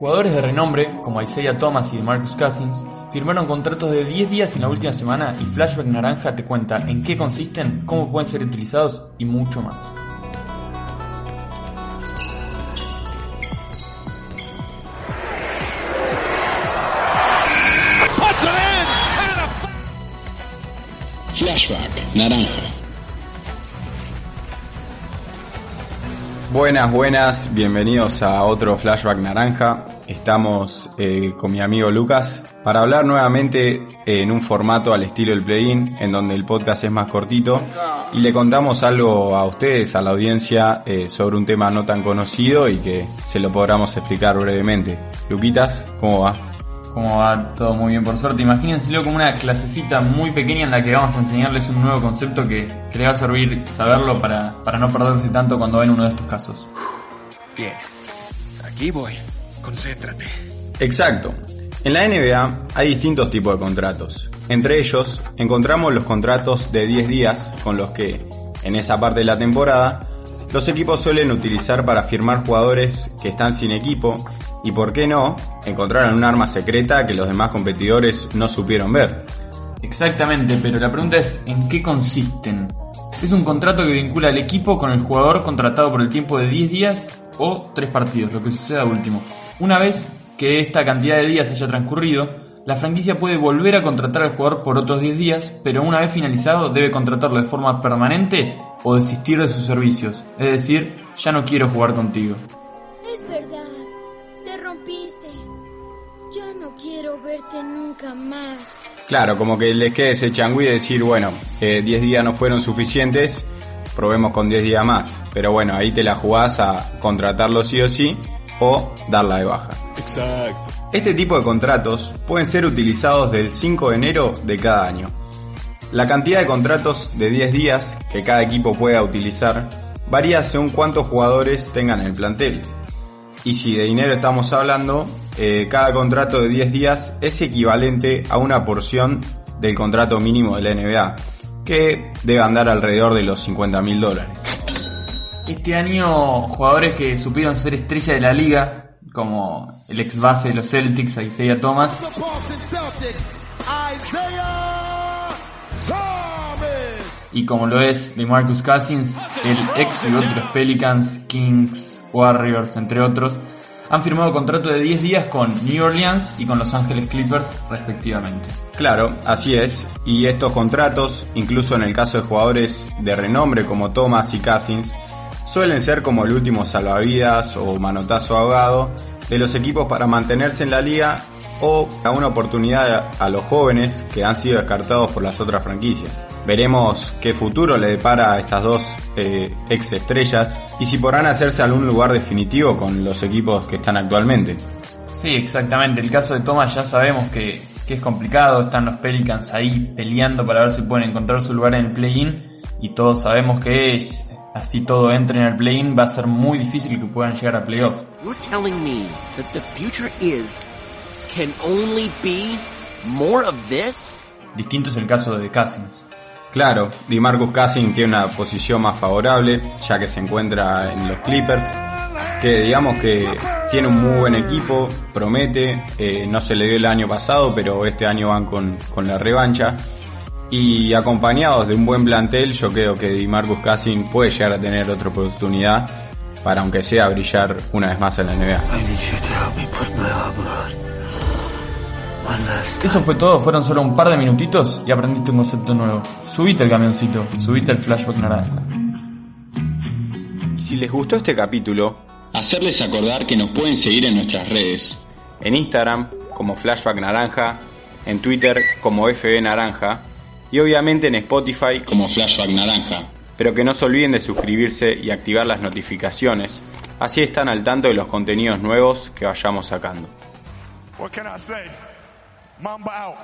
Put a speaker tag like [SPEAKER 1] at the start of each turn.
[SPEAKER 1] Jugadores de renombre, como Isaiah Thomas y Marcus Cousins, firmaron contratos de 10 días en la última semana y Flashback Naranja te cuenta en qué consisten, cómo pueden ser utilizados y mucho más.
[SPEAKER 2] Flashback Naranja.
[SPEAKER 3] Buenas, buenas, bienvenidos a otro Flashback Naranja. Estamos eh, con mi amigo Lucas para hablar nuevamente en un formato al estilo del play-in, en donde el podcast es más cortito y le contamos algo a ustedes, a la audiencia, eh, sobre un tema no tan conocido y que se lo podamos explicar brevemente. Luquitas, ¿cómo va?
[SPEAKER 1] ¿Cómo va? Todo muy bien, por suerte. Imagínenselo como una clasecita muy pequeña en la que vamos a enseñarles un nuevo concepto que, que les va a servir saberlo para, para no perderse tanto cuando ven uno de estos casos.
[SPEAKER 4] Bien, aquí voy. Concéntrate.
[SPEAKER 3] Exacto. En la NBA hay distintos tipos de contratos. Entre ellos encontramos los contratos de 10 días con los que, en esa parte de la temporada, los equipos suelen utilizar para firmar jugadores que están sin equipo y, por qué no, encontraron un arma secreta que los demás competidores no supieron ver.
[SPEAKER 1] Exactamente, pero la pregunta es ¿en qué consisten? Es un contrato que vincula al equipo con el jugador contratado por el tiempo de 10 días o 3 partidos, lo que suceda último. Una vez que esta cantidad de días haya transcurrido, la franquicia puede volver a contratar al jugador por otros 10 días, pero una vez finalizado debe contratarlo de forma permanente o desistir de sus servicios. Es decir, ya no quiero jugar contigo.
[SPEAKER 5] Es verdad, rompiste. Ya no quiero verte nunca más.
[SPEAKER 3] Claro, como que les quede ese changüí de decir, bueno, eh, 10 días no fueron suficientes, probemos con 10 días más. Pero bueno, ahí te la jugás a contratarlo sí o sí o darla de baja.
[SPEAKER 4] Exacto.
[SPEAKER 3] Este tipo de contratos pueden ser utilizados del 5 de enero de cada año. La cantidad de contratos de 10 días que cada equipo pueda utilizar varía según cuántos jugadores tengan en el plantel. Y si de dinero estamos hablando, eh, cada contrato de 10 días es equivalente a una porción del contrato mínimo de la NBA, que debe andar alrededor de los 50 mil dólares.
[SPEAKER 1] Este año, jugadores que supieron ser estrella de la liga, como el ex base de los Celtics, Isaiah Thomas, y como lo es de Marcus Cousins, el ex de otros Pelicans, Kings, Warriors, entre otros, han firmado contrato de 10 días con New Orleans y con Los Ángeles Clippers respectivamente.
[SPEAKER 3] Claro, así es, y estos contratos, incluso en el caso de jugadores de renombre como Thomas y Cousins, suelen ser como el último salvavidas o manotazo ahogado de los equipos para mantenerse en la liga o a una oportunidad a los jóvenes que han sido descartados por las otras franquicias. Veremos qué futuro le depara a estas dos eh, ex estrellas y si podrán hacerse algún lugar definitivo con los equipos que están actualmente.
[SPEAKER 1] Sí, exactamente. El caso de Thomas ya sabemos que, que es complicado. Están los Pelicans ahí peleando para ver si pueden encontrar su lugar en el play-in. Y todos sabemos que así todo entre en el play-in va a ser muy difícil que puedan llegar a playoffs.
[SPEAKER 6] You're telling me that the future is can only be more of this?
[SPEAKER 1] Distinto es el caso de Cousins.
[SPEAKER 3] Claro, DeMarcus Cousins tiene una posición más favorable, ya que se encuentra en los Clippers, que digamos que tiene un muy buen equipo, promete, eh, no se le dio el año pasado, pero este año van con, con la revancha. Y acompañados de un buen plantel, yo creo que DeMarcus Cousins puede llegar a tener otra oportunidad para aunque sea brillar una vez más en la NBA.
[SPEAKER 1] Eso fue todo, fueron solo un par de minutitos y aprendiste un concepto nuevo. Subite el camioncito, subite el flashback naranja.
[SPEAKER 3] Si les gustó este capítulo,
[SPEAKER 2] Hacerles acordar que nos pueden seguir en nuestras redes.
[SPEAKER 3] en Instagram como Flashback Naranja, en Twitter como FB Naranja y obviamente en Spotify,
[SPEAKER 2] Como Flashback Naranja.
[SPEAKER 3] pero que no se olviden de suscribirse y activar las notificaciones, así están al tanto de los contenidos nuevos que vayamos sacando.
[SPEAKER 4] What can I say? Mamba out.